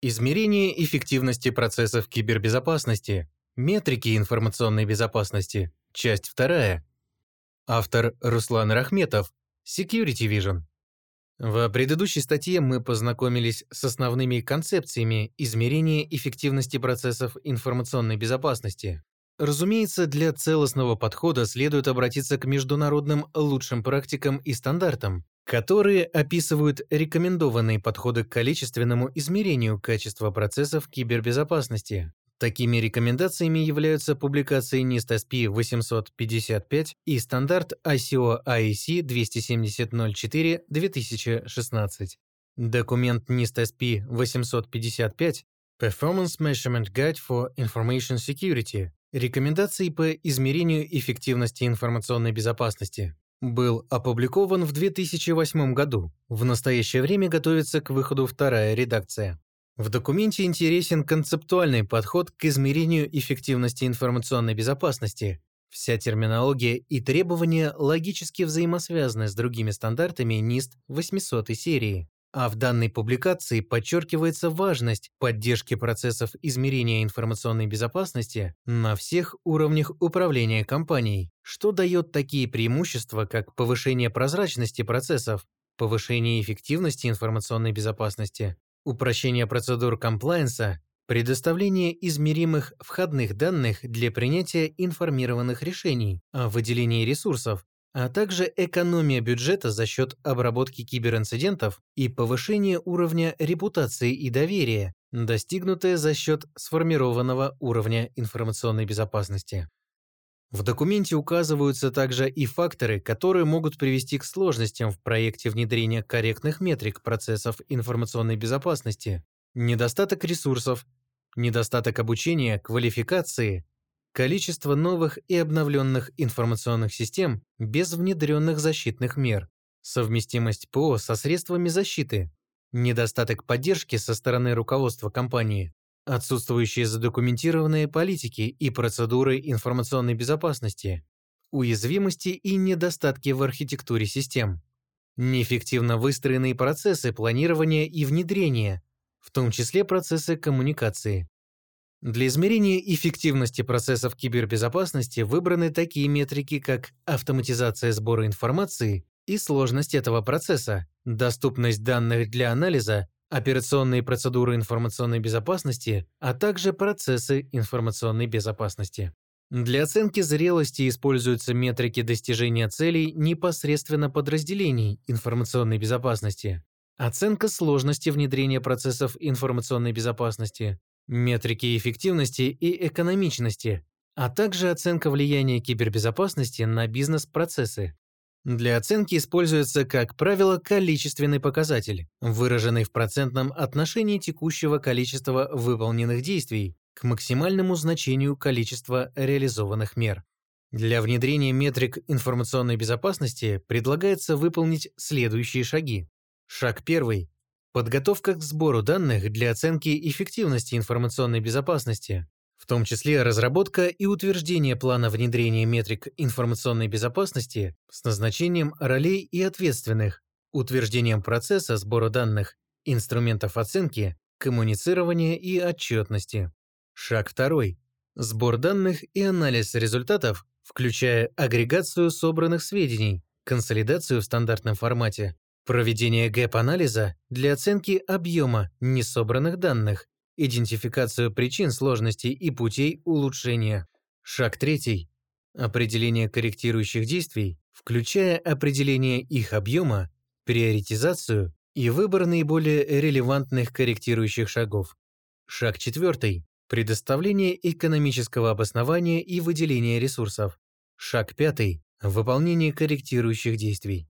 Измерение эффективности процессов кибербезопасности. Метрики информационной безопасности. Часть 2. Автор Руслан Рахметов. Security Vision. В предыдущей статье мы познакомились с основными концепциями измерения эффективности процессов информационной безопасности. Разумеется, для целостного подхода следует обратиться к международным лучшим практикам и стандартам, которые описывают рекомендованные подходы к количественному измерению качества процессов кибербезопасности. Такими рекомендациями являются публикации NIST SP 855 и стандарт ICO IEC 270.04-2016. Документ NIST SP 855 Performance Measurement Guide for Information Security Рекомендации по измерению эффективности информационной безопасности был опубликован в 2008 году. В настоящее время готовится к выходу вторая редакция. В документе интересен концептуальный подход к измерению эффективности информационной безопасности. Вся терминология и требования логически взаимосвязаны с другими стандартами NIST 800 серии. А в данной публикации подчеркивается важность поддержки процессов измерения информационной безопасности на всех уровнях управления компанией, что дает такие преимущества, как повышение прозрачности процессов, повышение эффективности информационной безопасности, упрощение процедур комплайенса, предоставление измеримых входных данных для принятия информированных решений о выделении ресурсов, а также экономия бюджета за счет обработки киберинцидентов и повышения уровня репутации и доверия, достигнутое за счет сформированного уровня информационной безопасности. В документе указываются также и факторы, которые могут привести к сложностям в проекте внедрения корректных метрик процессов информационной безопасности, недостаток ресурсов, недостаток обучения, квалификации, количество новых и обновленных информационных систем без внедренных защитных мер, совместимость ПО со средствами защиты, недостаток поддержки со стороны руководства компании, отсутствующие задокументированные политики и процедуры информационной безопасности, уязвимости и недостатки в архитектуре систем, неэффективно выстроенные процессы планирования и внедрения, в том числе процессы коммуникации, для измерения эффективности процессов кибербезопасности выбраны такие метрики, как автоматизация сбора информации и сложность этого процесса, доступность данных для анализа, операционные процедуры информационной безопасности, а также процессы информационной безопасности. Для оценки зрелости используются метрики достижения целей непосредственно подразделений информационной безопасности, оценка сложности внедрения процессов информационной безопасности, метрики эффективности и экономичности, а также оценка влияния кибербезопасности на бизнес-процессы. Для оценки используется, как правило, количественный показатель, выраженный в процентном отношении текущего количества выполненных действий к максимальному значению количества реализованных мер. Для внедрения метрик информационной безопасности предлагается выполнить следующие шаги. Шаг первый Подготовка к сбору данных для оценки эффективности информационной безопасности, в том числе разработка и утверждение плана внедрения метрик информационной безопасности с назначением ролей и ответственных, утверждением процесса сбора данных, инструментов оценки, коммуницирования и отчетности. Шаг второй. Сбор данных и анализ результатов, включая агрегацию собранных сведений, консолидацию в стандартном формате, Проведение гэп-анализа для оценки объема несобранных данных, идентификацию причин сложностей и путей улучшения. Шаг третий. Определение корректирующих действий, включая определение их объема, приоритизацию и выбор наиболее релевантных корректирующих шагов. Шаг четвертый. Предоставление экономического обоснования и выделение ресурсов. Шаг пятый. Выполнение корректирующих действий.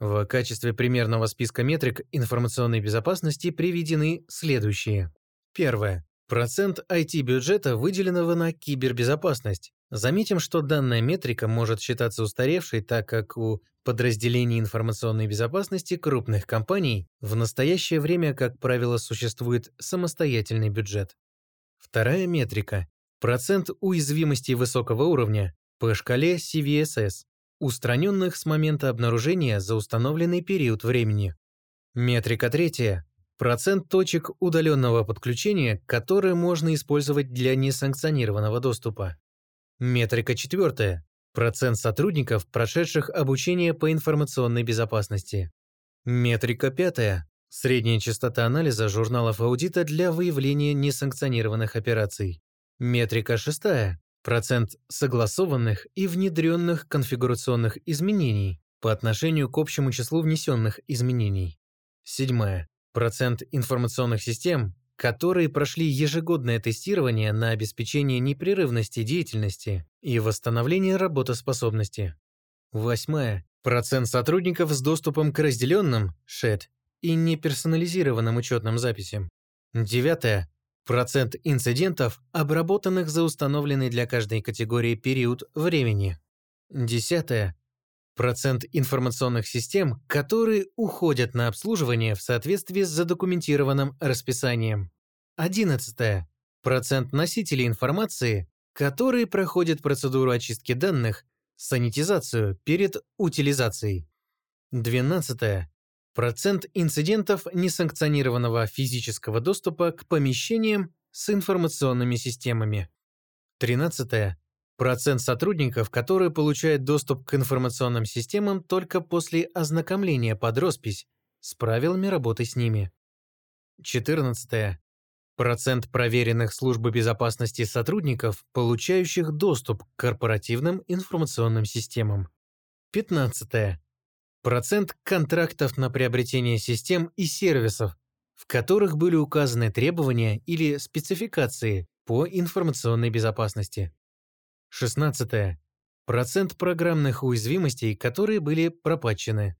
В качестве примерного списка метрик информационной безопасности приведены следующие. Первое. Процент IT-бюджета, выделенного на кибербезопасность. Заметим, что данная метрика может считаться устаревшей, так как у подразделений информационной безопасности крупных компаний в настоящее время, как правило, существует самостоятельный бюджет. Вторая метрика – процент уязвимости высокого уровня по шкале CVSS устраненных с момента обнаружения за установленный период времени. Метрика третья. Процент точек удаленного подключения, которые можно использовать для несанкционированного доступа. Метрика четвертая. Процент сотрудников, прошедших обучение по информационной безопасности. Метрика пятая. Средняя частота анализа журналов аудита для выявления несанкционированных операций. Метрика шестая. Процент согласованных и внедренных конфигурационных изменений по отношению к общему числу внесенных изменений. Седьмая. Процент информационных систем, которые прошли ежегодное тестирование на обеспечение непрерывности деятельности и восстановление работоспособности. Восьмая. Процент сотрудников с доступом к разделенным SHED и неперсонализированным учетным записям. Девятое. Процент инцидентов, обработанных за установленный для каждой категории период времени. Десятое. Процент информационных систем, которые уходят на обслуживание в соответствии с задокументированным расписанием. Одиннадцатое. Процент носителей информации, которые проходят процедуру очистки данных, санитизацию перед утилизацией. Двенадцатое. Процент инцидентов несанкционированного физического доступа к помещениям с информационными системами. Тринадцатое. Процент сотрудников, которые получают доступ к информационным системам только после ознакомления под роспись с правилами работы с ними. 14. Процент проверенных службы безопасности сотрудников, получающих доступ к корпоративным информационным системам. 15. Процент контрактов на приобретение систем и сервисов, в которых были указаны требования или спецификации по информационной безопасности. 16. Процент программных уязвимостей, которые были пропатчены.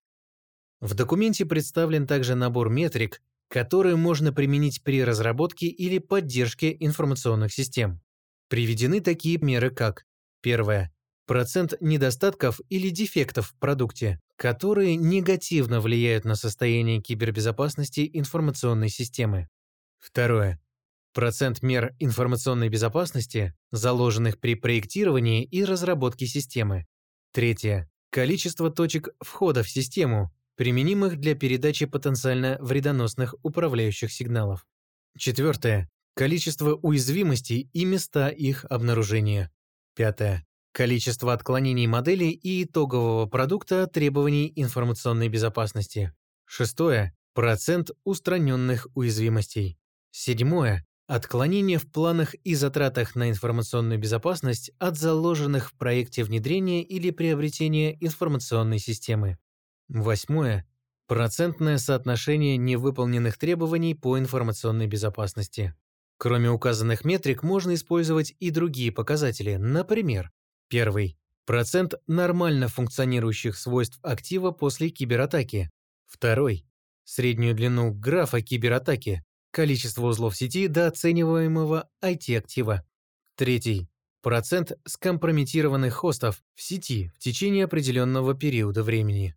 В документе представлен также набор метрик, которые можно применить при разработке или поддержке информационных систем. Приведены такие меры, как первое процент недостатков или дефектов в продукте, которые негативно влияют на состояние кибербезопасности информационной системы. Второе Процент мер информационной безопасности, заложенных при проектировании и разработке системы. Третье. Количество точек входа в систему, применимых для передачи потенциально вредоносных управляющих сигналов. Четвертое. Количество уязвимостей и места их обнаружения. Пятое. Количество отклонений модели и итогового продукта требований информационной безопасности. Шестое. Процент устраненных уязвимостей. Седьмое. Отклонение в планах и затратах на информационную безопасность от заложенных в проекте внедрения или приобретения информационной системы. Восьмое. Процентное соотношение невыполненных требований по информационной безопасности. Кроме указанных метрик, можно использовать и другие показатели. Например, первый – процент нормально функционирующих свойств актива после кибератаки. Второй – среднюю длину графа кибератаки, количество узлов сети до оцениваемого IT-актива. Третий – процент скомпрометированных хостов в сети в течение определенного периода времени.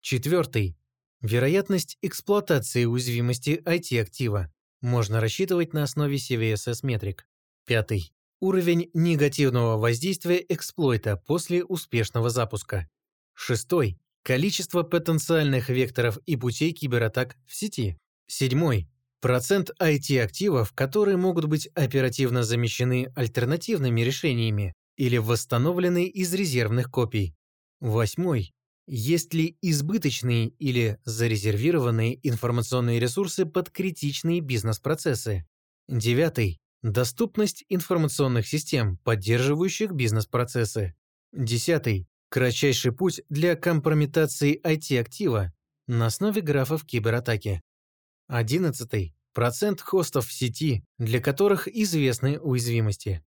Четвертый – вероятность эксплуатации уязвимости IT-актива. Можно рассчитывать на основе CVSS-метрик. Пятый – уровень негативного воздействия эксплойта после успешного запуска. Шестой – количество потенциальных векторов и путей кибератак в сети. Седьмой Процент IT-активов, которые могут быть оперативно замещены альтернативными решениями или восстановлены из резервных копий. Восьмой. Есть ли избыточные или зарезервированные информационные ресурсы под критичные бизнес-процессы? Девятый. Доступность информационных систем, поддерживающих бизнес-процессы. Десятый. Кратчайший путь для компрометации IT-актива на основе графов кибератаки. Одиннадцатый процент хостов в сети, для которых известны уязвимости.